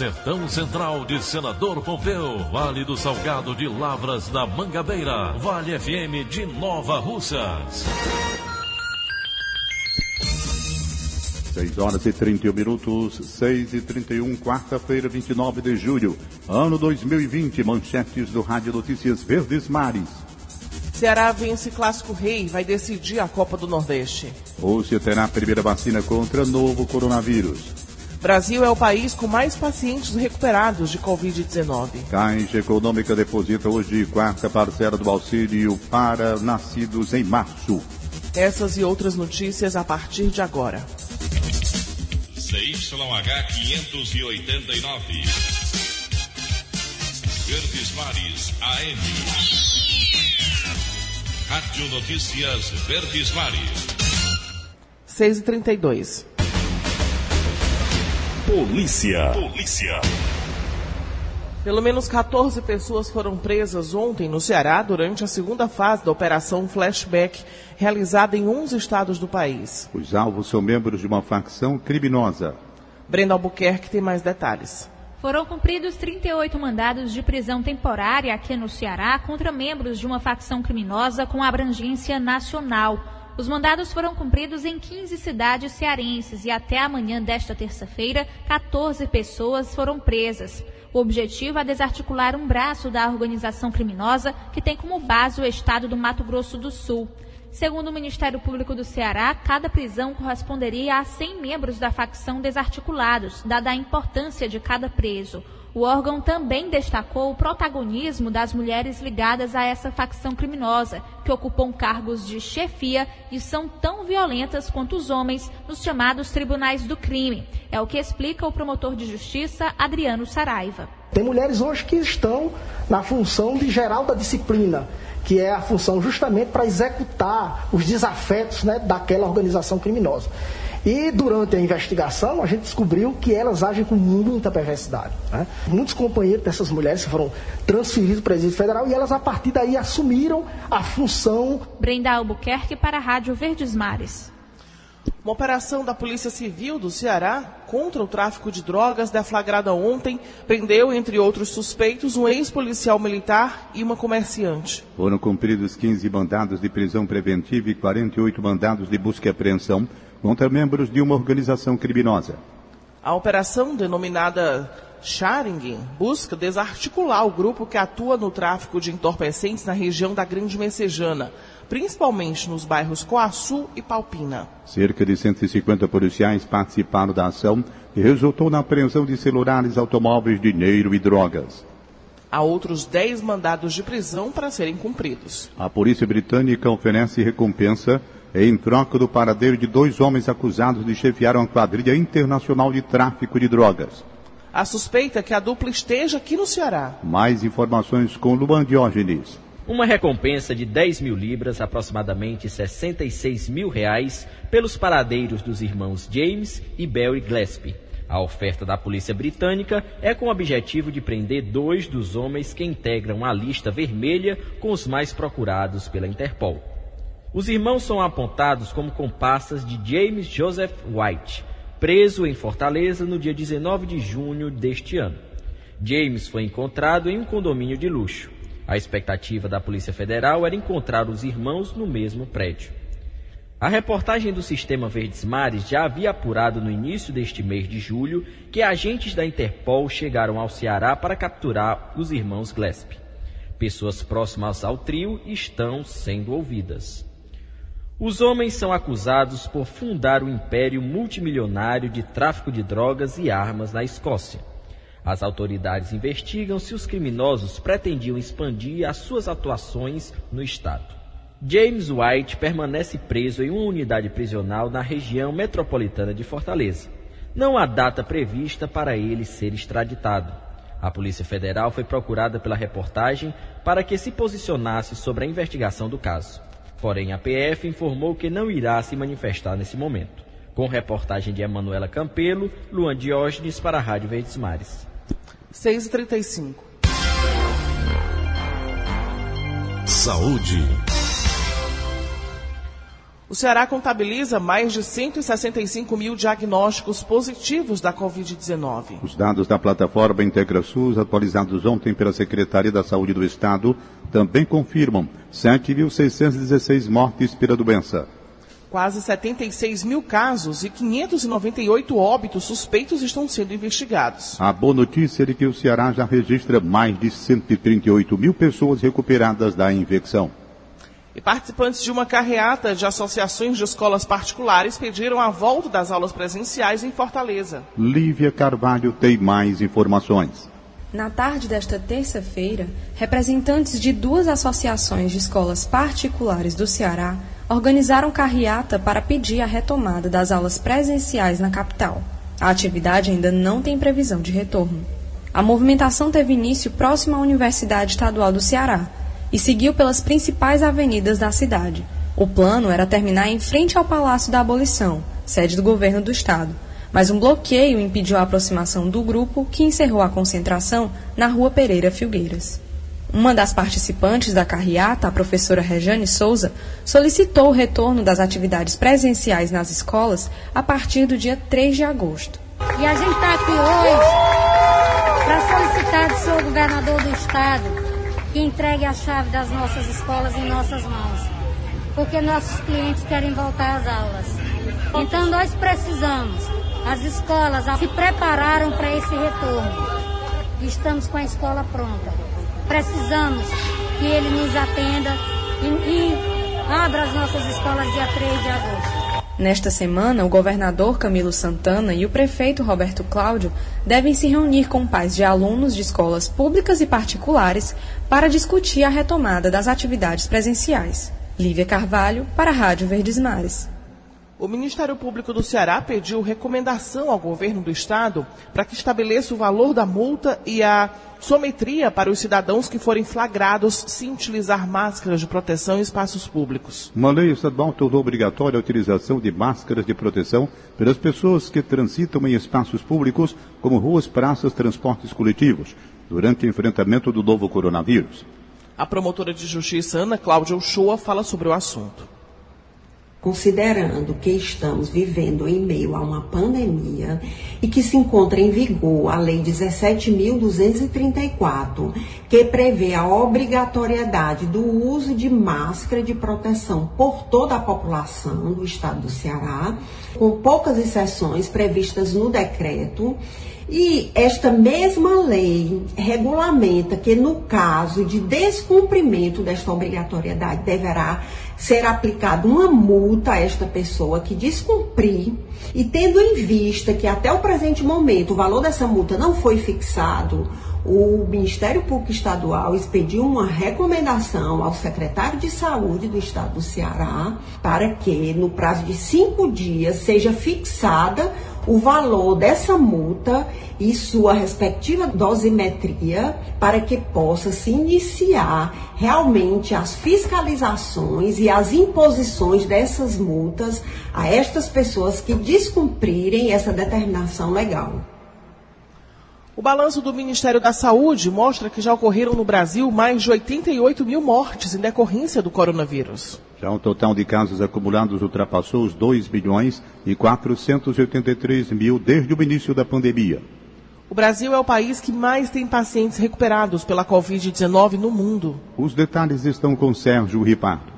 Sertão Central de Senador Pompeu, Vale do Salgado de Lavras da Mangabeira, Vale FM de Nova Russas. 6 horas e 31 minutos, 6 e 31, quarta-feira, 29 de julho, ano 2020, manchetes do Rádio Notícias Verdes Mares. Ceará vence Clássico Rei, vai decidir a Copa do Nordeste. Rússia terá a primeira vacina contra novo coronavírus. Brasil é o país com mais pacientes recuperados de Covid-19. Caixa Econômica deposita hoje quarta parcela do auxílio para nascidos em março. Essas e outras notícias a partir de agora. CYH 589. Verdes Mares AM. Rádio Notícias Verdes Mares. 6 e 32 Polícia. Polícia. Pelo menos 14 pessoas foram presas ontem no Ceará durante a segunda fase da Operação Flashback, realizada em 11 estados do país. Os alvos são membros de uma facção criminosa. Brenda Albuquerque tem mais detalhes. Foram cumpridos 38 mandados de prisão temporária aqui no Ceará contra membros de uma facção criminosa com abrangência nacional. Os mandados foram cumpridos em 15 cidades cearenses e até amanhã desta terça-feira, 14 pessoas foram presas. O objetivo é desarticular um braço da organização criminosa que tem como base o estado do Mato Grosso do Sul. Segundo o Ministério Público do Ceará, cada prisão corresponderia a 100 membros da facção desarticulados, dada a importância de cada preso. O órgão também destacou o protagonismo das mulheres ligadas a essa facção criminosa, que ocupam cargos de chefia e são tão violentas quanto os homens nos chamados tribunais do crime. É o que explica o promotor de justiça Adriano Saraiva. Tem mulheres hoje que estão na função de geral da disciplina que é a função justamente para executar os desafetos né, daquela organização criminosa. E durante a investigação, a gente descobriu que elas agem com muita perversidade. Né? Muitos companheiros dessas mulheres foram transferidos para o Presídio Federal e elas, a partir daí, assumiram a função. Brenda Albuquerque para a Rádio Verdes Mares. Uma operação da Polícia Civil do Ceará contra o tráfico de drogas, deflagrada ontem, prendeu, entre outros suspeitos, um ex-policial militar e uma comerciante. Foram cumpridos 15 mandados de prisão preventiva e 48 mandados de busca e apreensão contra membros de uma organização criminosa. A operação, denominada Sharing, busca desarticular o grupo que atua no tráfico de entorpecentes na região da Grande Messejana principalmente nos bairros Coaçu e Palpina. Cerca de 150 policiais participaram da ação e resultou na apreensão de celulares, automóveis, dinheiro e drogas. Há outros 10 mandados de prisão para serem cumpridos. A polícia britânica oferece recompensa em troca do paradeiro de dois homens acusados de chefiar uma quadrilha internacional de tráfico de drogas. A suspeita é que a dupla esteja aqui no Ceará. Mais informações com Luan Diógenes. Uma recompensa de 10 mil libras, aproximadamente 66 mil reais, pelos paradeiros dos irmãos James e Barry Gillespie. A oferta da polícia britânica é com o objetivo de prender dois dos homens que integram a lista vermelha com os mais procurados pela Interpol. Os irmãos são apontados como comparsas de James Joseph White, preso em Fortaleza no dia 19 de junho deste ano. James foi encontrado em um condomínio de luxo. A expectativa da Polícia Federal era encontrar os irmãos no mesmo prédio. A reportagem do Sistema Verdes Mares já havia apurado no início deste mês de julho que agentes da Interpol chegaram ao Ceará para capturar os irmãos Glesp. Pessoas próximas ao trio estão sendo ouvidas. Os homens são acusados por fundar um império multimilionário de tráfico de drogas e armas na Escócia. As autoridades investigam se os criminosos pretendiam expandir as suas atuações no estado. James White permanece preso em uma unidade prisional na região metropolitana de Fortaleza. Não há data prevista para ele ser extraditado. A Polícia Federal foi procurada pela reportagem para que se posicionasse sobre a investigação do caso. Porém, a PF informou que não irá se manifestar nesse momento. Com reportagem de Emanuela Campelo, Luan Diógenes para a Rádio Verdes Mares. 6h35. Saúde. O Ceará contabiliza mais de 165 mil diagnósticos positivos da Covid-19. Os dados da plataforma IntegraSUS, atualizados ontem pela Secretaria da Saúde do Estado, também confirmam 7.616 mortes pela doença. Quase 76 mil casos e 598 óbitos suspeitos estão sendo investigados. A boa notícia é de que o Ceará já registra mais de 138 mil pessoas recuperadas da infecção. E participantes de uma carreata de associações de escolas particulares pediram a volta das aulas presenciais em Fortaleza. Lívia Carvalho tem mais informações. Na tarde desta terça-feira, representantes de duas associações de escolas particulares do Ceará organizaram carreata para pedir a retomada das aulas presenciais na capital. A atividade ainda não tem previsão de retorno. A movimentação teve início próximo à Universidade Estadual do Ceará, e seguiu pelas principais avenidas da cidade. O plano era terminar em frente ao Palácio da Abolição, sede do governo do estado, mas um bloqueio impediu a aproximação do grupo, que encerrou a concentração na Rua Pereira Filgueiras. Uma das participantes da carreata, a professora Rejane Souza, solicitou o retorno das atividades presenciais nas escolas a partir do dia 3 de agosto. E a gente está aqui hoje para solicitar do senhor governador do estado que entregue a chave das nossas escolas em nossas mãos, porque nossos clientes querem voltar às aulas. Então nós precisamos, as escolas se prepararam para esse retorno. Estamos com a escola pronta. Precisamos que ele nos atenda e, e abra as nossas escolas dia 3 de agosto. Nesta semana, o governador Camilo Santana e o prefeito Roberto Cláudio devem se reunir com pais de alunos de escolas públicas e particulares para discutir a retomada das atividades presenciais. Lívia Carvalho, para a Rádio Verdes Mares. O Ministério Público do Ceará pediu recomendação ao governo do estado para que estabeleça o valor da multa e a sometria para os cidadãos que forem flagrados sem utilizar máscaras de proteção em espaços públicos. Uma lei estadual tornou obrigatória a utilização de máscaras de proteção pelas pessoas que transitam em espaços públicos, como ruas, praças, transportes coletivos, durante o enfrentamento do novo coronavírus. A promotora de justiça Ana Cláudia Uchoa fala sobre o assunto considerando que estamos vivendo em meio a uma pandemia e que se encontra em vigor a Lei 17.234, que prevê a obrigatoriedade do uso de máscara de proteção por toda a população do estado do Ceará, com poucas exceções previstas no decreto. E esta mesma lei regulamenta que, no caso de descumprimento desta obrigatoriedade, deverá ser aplicada uma multa a esta pessoa que descumprir e tendo em vista que até o presente momento o valor dessa multa não foi fixado, o Ministério Público Estadual expediu uma recomendação ao secretário de Saúde do Estado do Ceará para que, no prazo de cinco dias, seja fixada o valor dessa multa e sua respectiva dosimetria para que possa se iniciar realmente as fiscalizações e as imposições dessas multas a estas pessoas que descumprirem essa determinação legal. O balanço do Ministério da Saúde mostra que já ocorreram no Brasil mais de 88 mil mortes em decorrência do coronavírus. Já o total de casos acumulados ultrapassou os 2 milhões e 483 mil desde o início da pandemia. O Brasil é o país que mais tem pacientes recuperados pela Covid-19 no mundo. Os detalhes estão com Sérgio Ripardo.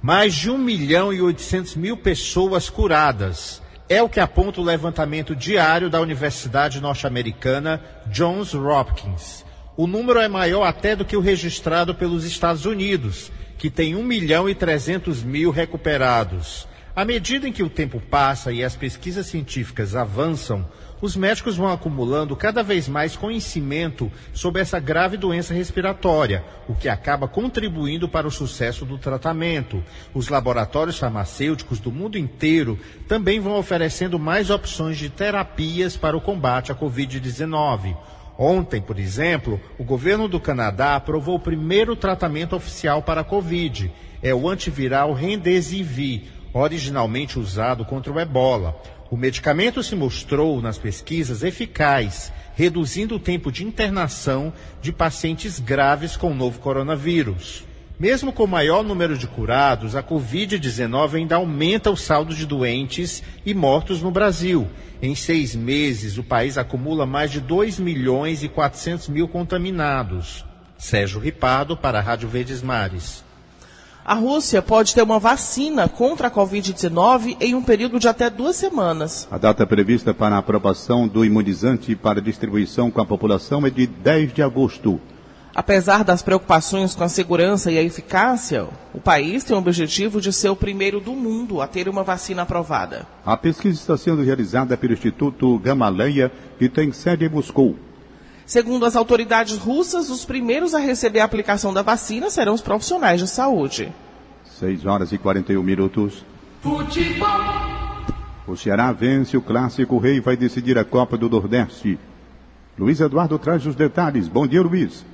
Mais de 1 milhão e 800 mil pessoas curadas é o que aponta o levantamento diário da Universidade Norte-Americana Johns Hopkins. O número é maior até do que o registrado pelos Estados Unidos, que tem 1 milhão e 300 mil recuperados. À medida em que o tempo passa e as pesquisas científicas avançam, os médicos vão acumulando cada vez mais conhecimento sobre essa grave doença respiratória, o que acaba contribuindo para o sucesso do tratamento. Os laboratórios farmacêuticos do mundo inteiro também vão oferecendo mais opções de terapias para o combate à Covid-19. Ontem, por exemplo, o governo do Canadá aprovou o primeiro tratamento oficial para a Covid. É o antiviral Remdesivir, originalmente usado contra o ebola. O medicamento se mostrou nas pesquisas eficaz, reduzindo o tempo de internação de pacientes graves com o novo coronavírus. Mesmo com maior número de curados, a Covid-19 ainda aumenta o saldo de doentes e mortos no Brasil. Em seis meses, o país acumula mais de 2 milhões e 400 mil contaminados. Sérgio Ripado, para a Rádio Verdes Mares. A Rússia pode ter uma vacina contra a Covid-19 em um período de até duas semanas. A data prevista para a aprovação do imunizante para distribuição com a população é de 10 de agosto. Apesar das preocupações com a segurança e a eficácia, o país tem o objetivo de ser o primeiro do mundo a ter uma vacina aprovada. A pesquisa está sendo realizada pelo Instituto Gamaleya, que tem sede em Moscou. Segundo as autoridades russas, os primeiros a receber a aplicação da vacina serão os profissionais de saúde. 6 horas e 41 minutos. Futebol. O Ceará vence o clássico rei e vai decidir a Copa do Nordeste. Luiz Eduardo traz os detalhes. Bom dia, Luiz.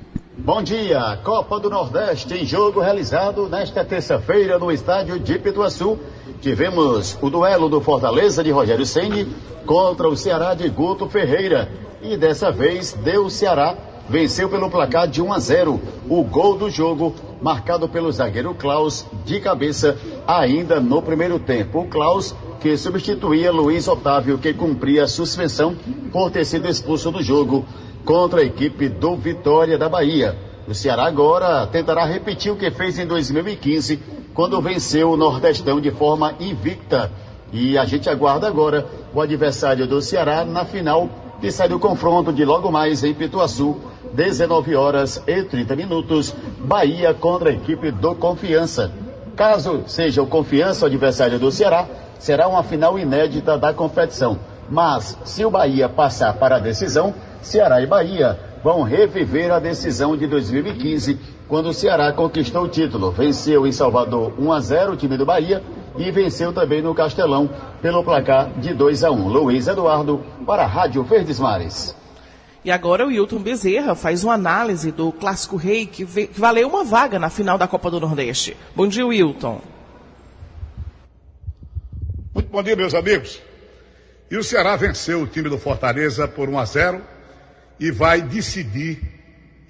Bom dia. Copa do Nordeste em jogo realizado nesta terça-feira no estádio de Pituaçu. Tivemos o duelo do Fortaleza de Rogério Ceni contra o Ceará de Guto Ferreira. E dessa vez deu o Ceará, venceu pelo placar de 1 a 0. O gol do jogo marcado pelo zagueiro Klaus de cabeça ainda no primeiro tempo. O Klaus que substituía Luiz Otávio que cumpria a suspensão por ter sido expulso do jogo contra a equipe do Vitória da Bahia. O Ceará agora tentará repetir o que fez em 2015, quando venceu o Nordestão de forma invicta. E a gente aguarda agora o adversário do Ceará na final que sai do confronto de logo mais em Pituaçu, 19 horas e 30 minutos, Bahia contra a equipe do Confiança. Caso seja o Confiança o adversário do Ceará, será uma final inédita da competição. Mas, se o Bahia passar para a decisão, Ceará e Bahia vão reviver a decisão de 2015, quando o Ceará conquistou o título. Venceu em Salvador 1 a 0 o time do Bahia e venceu também no Castelão pelo placar de 2 a 1. Luiz Eduardo para a Rádio Verdes Mares. E agora o Hilton Bezerra faz uma análise do Clássico Rei que, valeu uma vaga na final da Copa do Nordeste. Bom dia, Wilton. Muito bom dia, meus amigos. E o Ceará venceu o time do Fortaleza por 1 a 0 e vai decidir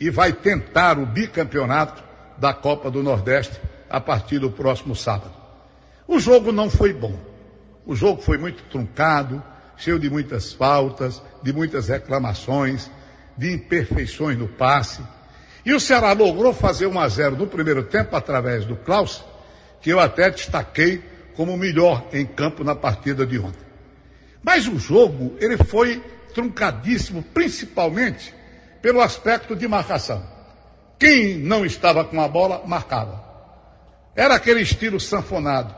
e vai tentar o bicampeonato da Copa do Nordeste a partir do próximo sábado. O jogo não foi bom. O jogo foi muito truncado, cheio de muitas faltas, de muitas reclamações, de imperfeições no passe. E o Ceará logrou fazer 1 a 0 no primeiro tempo através do Klaus, que eu até destaquei como o melhor em campo na partida de ontem. Mas o jogo, ele foi truncadíssimo, principalmente pelo aspecto de marcação. Quem não estava com a bola, marcava. Era aquele estilo sanfonado.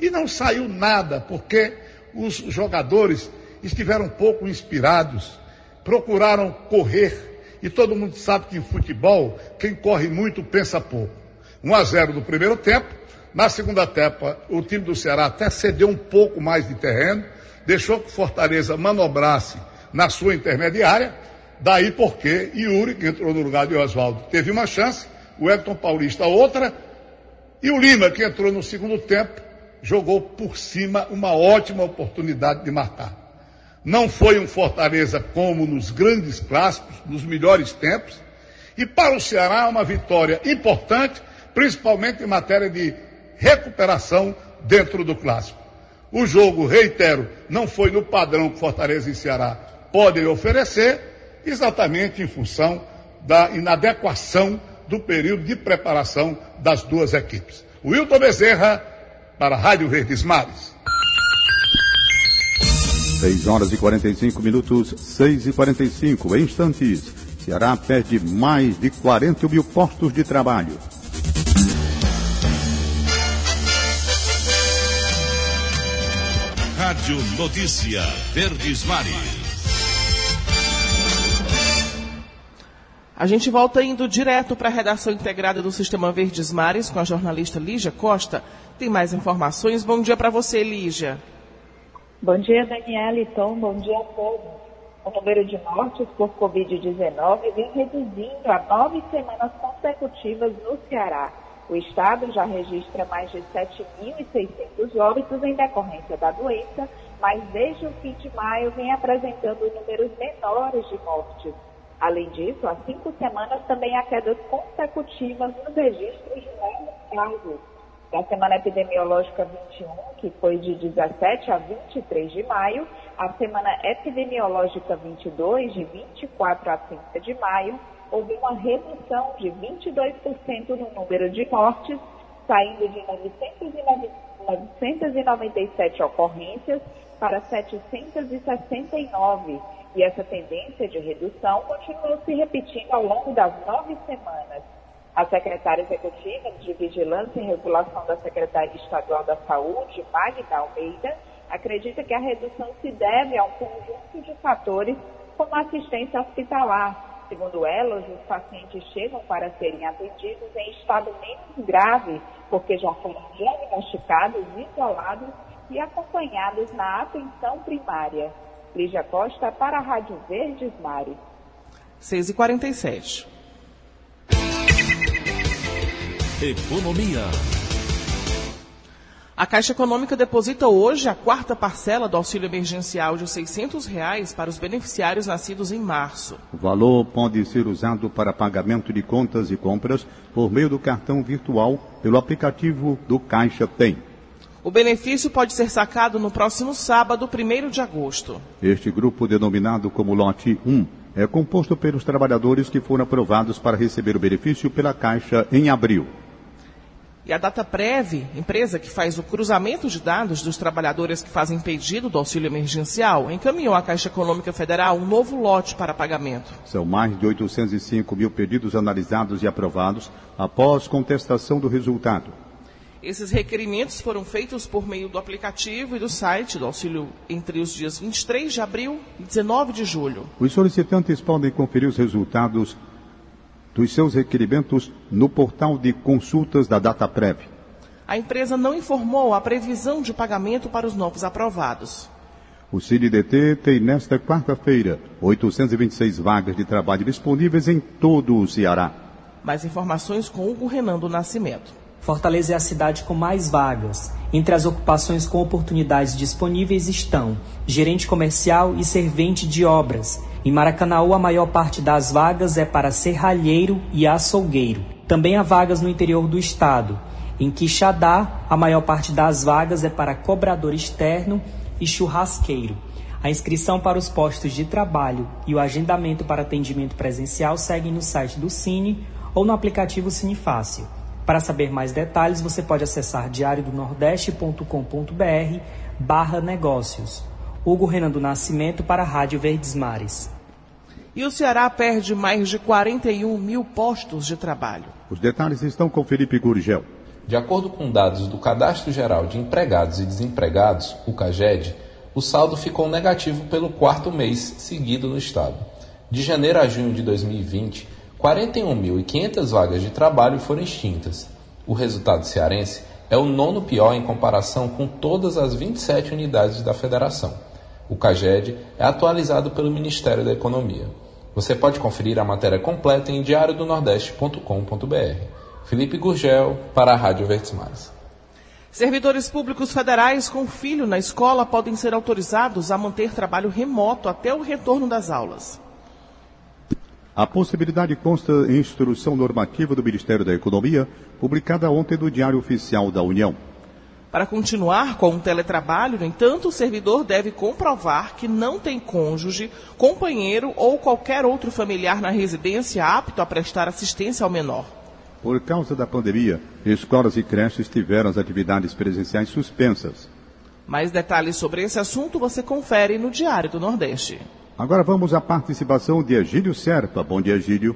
E não saiu nada, porque os jogadores estiveram pouco inspirados, procuraram correr, e todo mundo sabe que em futebol, quem corre muito pensa pouco. 1 a 0 no primeiro tempo, na segunda etapa, o time do Ceará até cedeu um pouco mais de terreno, deixou que o Fortaleza manobrasse na sua intermediária, daí porque Yuri, que entrou no lugar de Oswaldo, teve uma chance, o Elton Paulista outra, e o Lima, que entrou no segundo tempo, jogou por cima uma ótima oportunidade de marcar. Não foi um Fortaleza como nos grandes clássicos, nos melhores tempos. E para o Ceará, uma vitória importante, principalmente em matéria de recuperação dentro do clássico. O jogo, reitero, não foi no padrão que Fortaleza e Ceará podem oferecer, exatamente em função da inadequação do período de preparação das duas equipes. Wilton Bezerra, para a Rádio Verdes Mares. 6 horas e 45 minutos, 6 e 45 em instantes. Ceará perde mais de 40 mil postos de trabalho. Rádio Notícia Verdes Mares. A gente volta indo direto para a redação integrada do Sistema Verdes Mares com a jornalista Lígia Costa. Tem mais informações. Bom dia para você, Lígia. Bom dia, Daniela e Tom. Bom dia a todos. O número de mortes por Covid-19 vem reduzindo há nove semanas consecutivas no Ceará. O estado já registra mais de 7.600 óbitos em decorrência da doença, mas desde o fim de maio vem apresentando números menores de mortes. Além disso, há cinco semanas também há quedas consecutivas nos registros de novos casos da semana epidemiológica 21, que foi de 17 a 23 de maio, a semana epidemiológica 22, de 24 a 30 de maio, houve uma redução de 22% no número de mortes, saindo de 997 ocorrências para 769. E essa tendência de redução continuou se repetindo ao longo das nove semanas. A secretária executiva de Vigilância e Regulação da Secretaria Estadual da Saúde, Magda Almeida, acredita que a redução se deve a um conjunto de fatores como assistência hospitalar. Segundo ela, os pacientes chegam para serem atendidos em estado menos grave, porque já foram diagnosticados, isolados e acompanhados na atenção primária. Lígia Costa para a Rádio Verdes Mares. 6h47. Economia. A Caixa Econômica deposita hoje a quarta parcela do auxílio emergencial de 600 reais para os beneficiários nascidos em março. O valor pode ser usado para pagamento de contas e compras por meio do cartão virtual pelo aplicativo do Caixa Tem. O benefício pode ser sacado no próximo sábado, 1 de agosto. Este grupo, denominado como Lote 1, é composto pelos trabalhadores que foram aprovados para receber o benefício pela Caixa em abril. E a DataPrev, empresa que faz o cruzamento de dados dos trabalhadores que fazem pedido do auxílio emergencial, encaminhou à Caixa Econômica Federal um novo lote para pagamento. São mais de 805 mil pedidos analisados e aprovados após contestação do resultado. Esses requerimentos foram feitos por meio do aplicativo e do site do auxílio entre os dias 23 de abril e 19 de julho. Os solicitantes podem conferir os resultados dos seus requerimentos no portal de consultas da DataPrev. A empresa não informou a previsão de pagamento para os novos aprovados. O CineDT tem nesta quarta-feira 826 vagas de trabalho disponíveis em todo o Ceará. Mais informações com Hugo Renando Nascimento. Fortaleza é a cidade com mais vagas. Entre as ocupações com oportunidades disponíveis estão gerente comercial e servente de obras. Em Maracanaú, a maior parte das vagas é para serralheiro e açougueiro. Também há vagas no interior do estado. Em Quixadá, a maior parte das vagas é para cobrador externo e churrasqueiro. A inscrição para os postos de trabalho e o agendamento para atendimento presencial seguem no site do Cine ou no aplicativo Cine Fácil. Para saber mais detalhes, você pode acessar diariodonordeste.com.br barra negócios. Hugo Renan do Nascimento para a Rádio Verdes Mares. E o Ceará perde mais de 41 mil postos de trabalho. Os detalhes estão com Felipe Gurgel. De acordo com dados do Cadastro Geral de Empregados e Desempregados, o CAGED, o saldo ficou negativo pelo quarto mês seguido no estado. De janeiro a junho de 2020, 41.500 vagas de trabalho foram extintas. O resultado cearense é o nono pior em comparação com todas as 27 unidades da federação. O CAGED é atualizado pelo Ministério da Economia. Você pode conferir a matéria completa em diariodonordeste.com.br. Felipe Gurgel, para a Rádio Verdes. Servidores públicos federais com filho na escola podem ser autorizados a manter trabalho remoto até o retorno das aulas. A possibilidade consta em instrução normativa do Ministério da Economia, publicada ontem no Diário Oficial da União. Para continuar com o teletrabalho, no entanto, o servidor deve comprovar que não tem cônjuge, companheiro ou qualquer outro familiar na residência apto a prestar assistência ao menor. Por causa da pandemia, escolas e creches tiveram as atividades presenciais suspensas. Mais detalhes sobre esse assunto você confere no Diário do Nordeste. Agora vamos à participação de Egílio Serpa. Bom dia, Egílio.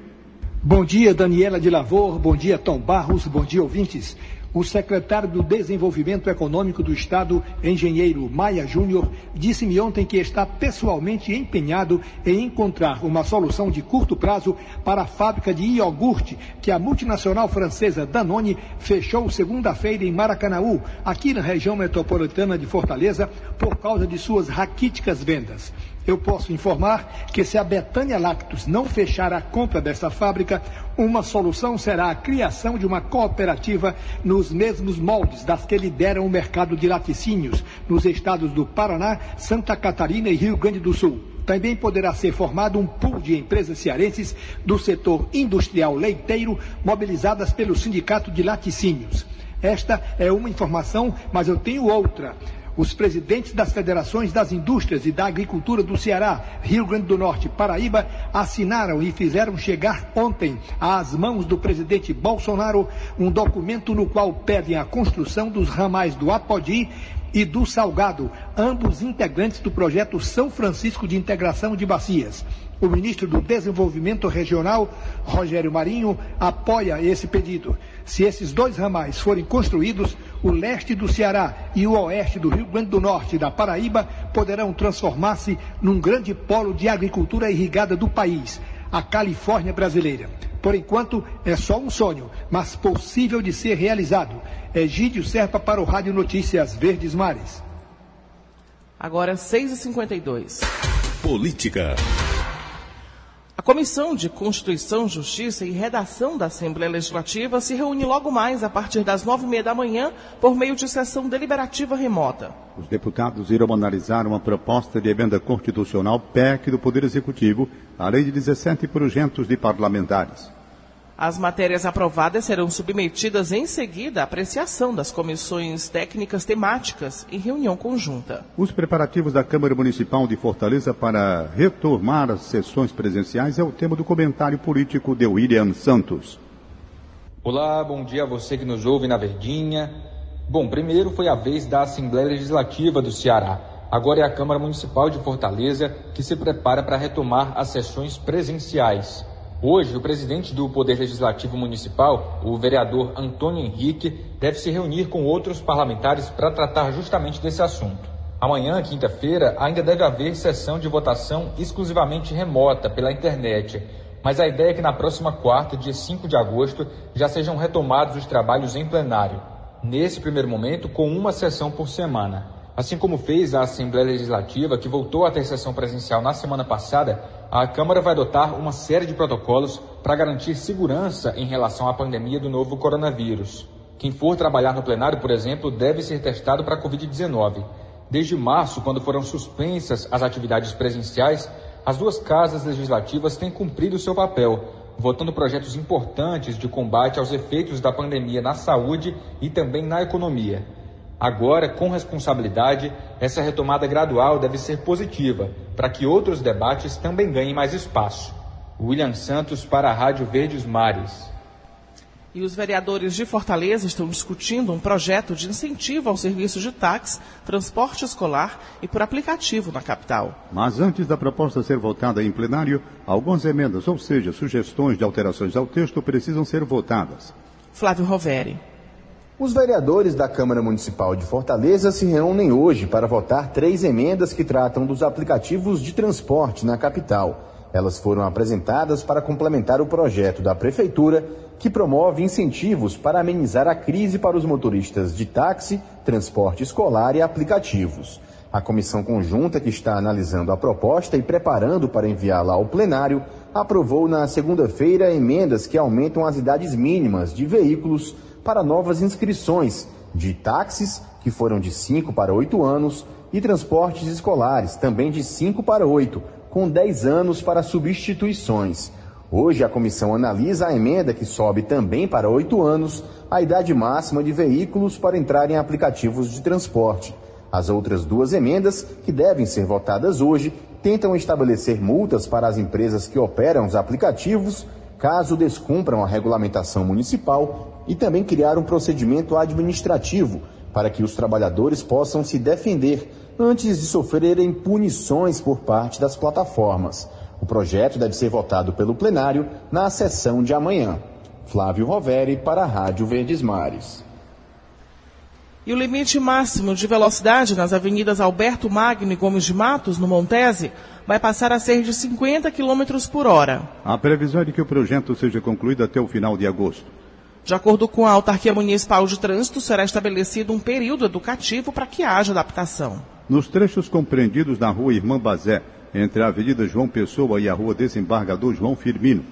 Bom dia, Daniela de Lavor. Bom dia, Tom Barros. Bom dia, ouvintes. O secretário do Desenvolvimento Econômico do Estado, engenheiro Maia Júnior, disse-me ontem que está pessoalmente empenhado em encontrar uma solução de curto prazo para a fábrica de iogurte que a multinacional francesa Danone fechou segunda-feira em Maracanaú, aqui na região metropolitana de Fortaleza, por causa de suas raquíticas vendas. Eu posso informar que se a Betânia Lactos não fechar a compra dessa fábrica, uma solução será a criação de uma cooperativa nos mesmos moldes das que lideram o mercado de laticínios nos estados do Paraná, Santa Catarina e Rio Grande do Sul. Também poderá ser formado um pool de empresas cearenses do setor industrial leiteiro mobilizadas pelo Sindicato de Laticínios. Esta é uma informação, mas eu tenho outra. Os presidentes das federações das indústrias e da agricultura do Ceará, Rio Grande do Norte, Paraíba, assinaram e fizeram chegar ontem às mãos do presidente Bolsonaro um documento no qual pedem a construção dos ramais do Apodi e do Salgado, ambos integrantes do projeto São Francisco de Integração de Bacias. O ministro do Desenvolvimento Regional, Rogério Marinho, apoia esse pedido. Se esses dois ramais forem construídos, o leste do Ceará e o oeste do Rio Grande do Norte e da Paraíba poderão transformar-se num grande polo de agricultura irrigada do país, a Califórnia brasileira. Por enquanto, é só um sonho, mas possível de ser realizado. Egídio Serpa para o Rádio Notícias Verdes Mares. Agora 6h52. Política. A Comissão de Constituição, Justiça e Redação da Assembleia Legislativa se reúne logo mais a partir das nove e meia da manhã por meio de sessão deliberativa remota. Os deputados irão analisar uma proposta de emenda constitucional PEC do Poder Executivo, além de 17 projetos de parlamentares. As matérias aprovadas serão submetidas em seguida à apreciação das comissões técnicas temáticas em reunião conjunta. Os preparativos da Câmara Municipal de Fortaleza para retomar as sessões presenciais é o tema do comentário político de William Santos. Olá, bom dia a você que nos ouve na Verdinha. Bom, primeiro foi a vez da Assembleia Legislativa do Ceará. Agora é a Câmara Municipal de Fortaleza que se prepara para retomar as sessões presenciais. Hoje, o presidente do Poder Legislativo Municipal, o vereador Antônio Henrique, deve se reunir com outros parlamentares para tratar justamente desse assunto. Amanhã, quinta-feira, ainda deve haver sessão de votação exclusivamente remota pela internet. Mas a ideia é que na próxima quarta, dia 5 de agosto, já sejam retomados os trabalhos em plenário. Nesse primeiro momento, com uma sessão por semana. Assim como fez a Assembleia Legislativa, que voltou a ter sessão presencial na semana passada, a Câmara vai adotar uma série de protocolos para garantir segurança em relação à pandemia do novo coronavírus. Quem for trabalhar no plenário, por exemplo, deve ser testado para a Covid-19. Desde março, quando foram suspensas as atividades presenciais, as duas casas legislativas têm cumprido seu papel, votando projetos importantes de combate aos efeitos da pandemia na saúde e também na economia. Agora, com responsabilidade, essa retomada gradual deve ser positiva, para que outros debates também ganhem mais espaço. William Santos para a Rádio Verdes Mares. E os vereadores de Fortaleza estão discutindo um projeto de incentivo ao serviço de táxi, transporte escolar e por aplicativo na capital. Mas antes da proposta ser votada em plenário, algumas emendas, ou seja, sugestões de alterações ao texto, precisam ser votadas. Flávio Roveri. Os vereadores da Câmara Municipal de Fortaleza se reúnem hoje para votar três emendas que tratam dos aplicativos de transporte na capital. Elas foram apresentadas para complementar o projeto da Prefeitura, que promove incentivos para amenizar a crise para os motoristas de táxi, transporte escolar e aplicativos. A comissão conjunta que está analisando a proposta e preparando para enviá-la ao plenário aprovou na segunda-feira emendas que aumentam as idades mínimas de veículos para novas inscrições de táxis, que foram de 5 para 8 anos, e transportes escolares, também de 5 para 8, com 10 anos para substituições. Hoje a comissão analisa a emenda que sobe também para 8 anos a idade máxima de veículos para entrar em aplicativos de transporte. As outras duas emendas, que devem ser votadas hoje, tentam estabelecer multas para as empresas que operam os aplicativos caso descumpram a regulamentação municipal e também criar um procedimento administrativo para que os trabalhadores possam se defender antes de sofrerem punições por parte das plataformas. O projeto deve ser votado pelo plenário na sessão de amanhã. Flávio Roveri para a Rádio Verdes Mares. E o limite máximo de velocidade nas avenidas Alberto Magno e Gomes de Matos, no Montese, vai passar a ser de 50 km por hora. A previsão é de que o projeto seja concluído até o final de agosto. De acordo com a Autarquia Municipal de Trânsito, será estabelecido um período educativo para que haja adaptação. Nos trechos compreendidos na rua Irmã Bazé, entre a Avenida João Pessoa e a rua Desembargador João Firmino,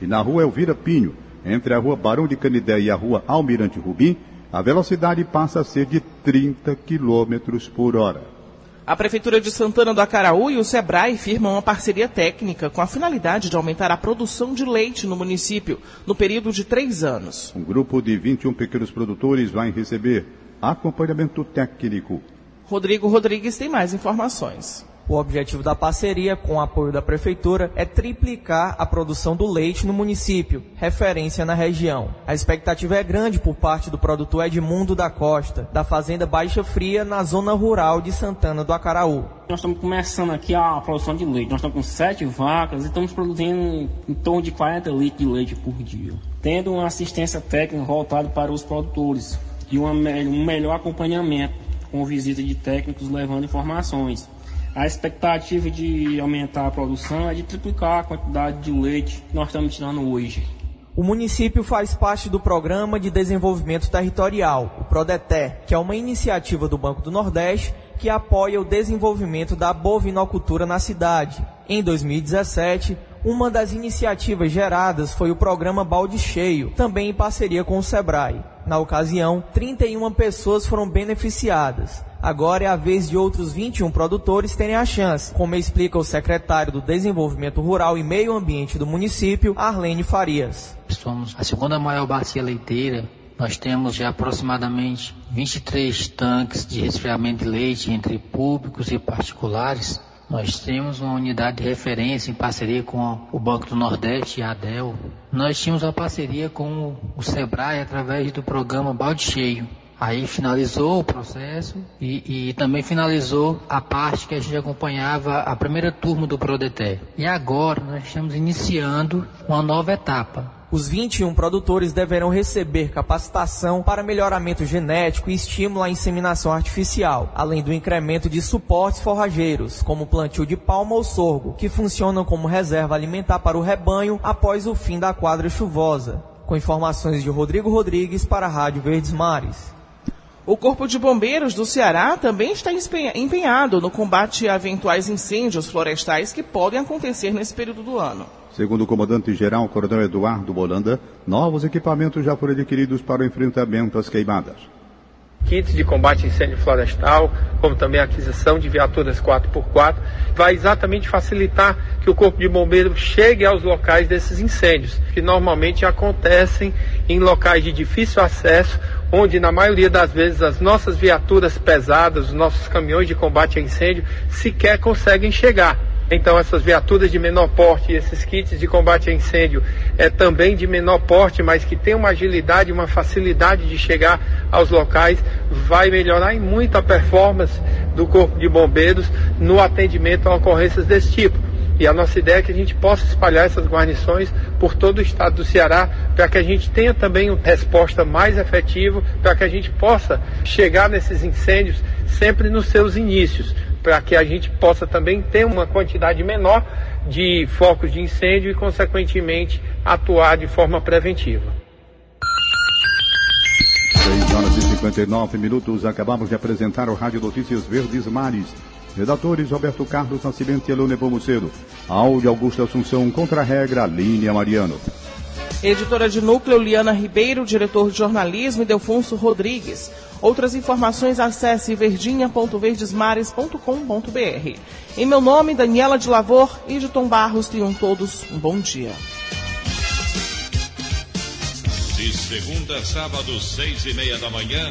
e na rua Elvira Pinho, entre a rua Barão de Canidé e a rua Almirante Rubim, a velocidade passa a ser de 30 km por hora. A Prefeitura de Santana do Acaraú e o SEBRAE firmam uma parceria técnica com a finalidade de aumentar a produção de leite no município no período de três anos. Um grupo de 21 pequenos produtores vai receber acompanhamento técnico. Rodrigo Rodrigues tem mais informações. O objetivo da parceria, com o apoio da Prefeitura, é triplicar a produção do leite no município, referência na região. A expectativa é grande por parte do produtor Edmundo da Costa, da Fazenda Baixa Fria, na zona rural de Santana do Acaraú. Nós estamos começando aqui a produção de leite. Nós estamos com sete vacas e estamos produzindo em torno de 40 litros de leite por dia. Tendo uma assistência técnica voltada para os produtores e um melhor acompanhamento com visita de técnicos levando informações. A expectativa de aumentar a produção é de triplicar a quantidade de leite que nós estamos tirando hoje. O município faz parte do Programa de Desenvolvimento Territorial, o PRODETER, que é uma iniciativa do Banco do Nordeste que apoia o desenvolvimento da bovinocultura na cidade. Em 2017, uma das iniciativas geradas foi o programa Balde Cheio, também em parceria com o Sebrae. Na ocasião, 31 pessoas foram beneficiadas. Agora é a vez de outros 21 produtores terem a chance, como explica o secretário do Desenvolvimento Rural e Meio Ambiente do município, Arlene Farias. Somos a segunda maior bacia leiteira nós temos já aproximadamente 23 tanques de resfriamento de leite entre públicos e particulares. Nós temos uma unidade de referência em parceria com o Banco do Nordeste e a ADEL. Nós tínhamos a parceria com o SEBRAE através do programa Balde Cheio. Aí finalizou o processo e, e, também finalizou a parte que a gente acompanhava a primeira turma do Prodeté. E agora nós estamos iniciando uma nova etapa. Os 21 produtores deverão receber capacitação para melhoramento genético e estímulo à inseminação artificial, além do incremento de suportes forrageiros, como plantio de palma ou sorgo, que funcionam como reserva alimentar para o rebanho após o fim da quadra chuvosa. Com informações de Rodrigo Rodrigues para a Rádio Verdes Mares. O Corpo de Bombeiros do Ceará também está empenhado no combate a eventuais incêndios florestais que podem acontecer nesse período do ano. Segundo o comandante-geral Coronel Eduardo Bolanda, novos equipamentos já foram adquiridos para o enfrentamento às queimadas. Kits de combate a incêndio florestal, como também a aquisição de viaturas 4x4, vai exatamente facilitar que o Corpo de Bombeiros chegue aos locais desses incêndios, que normalmente acontecem em locais de difícil acesso onde na maioria das vezes as nossas viaturas pesadas, os nossos caminhões de combate a incêndio sequer conseguem chegar. Então essas viaturas de menor porte esses kits de combate a incêndio é também de menor porte, mas que tem uma agilidade, uma facilidade de chegar aos locais, vai melhorar em muito a performance do Corpo de Bombeiros no atendimento a ocorrências desse tipo. E a nossa ideia é que a gente possa espalhar essas guarnições por todo o estado do Ceará, para que a gente tenha também uma resposta mais efetiva, para que a gente possa chegar nesses incêndios sempre nos seus inícios, para que a gente possa também ter uma quantidade menor de focos de incêndio e, consequentemente, atuar de forma preventiva. 6 horas e 59 minutos, acabamos de apresentar o Rádio Notícias Verdes Mares. Redatores Roberto Carlos Nascimento e Elone Pomucedo. Áudio Augusto Assunção, contra-regra, Línia Mariano. Editora de núcleo Liana Ribeiro, diretor de jornalismo e Delfonso Rodrigues. Outras informações acesse verdinha.verdesmares.com.br. Em meu nome, Daniela de Lavor e de Tom Barros, tenham todos um bom dia. De segunda a sábado, seis e meia da manhã.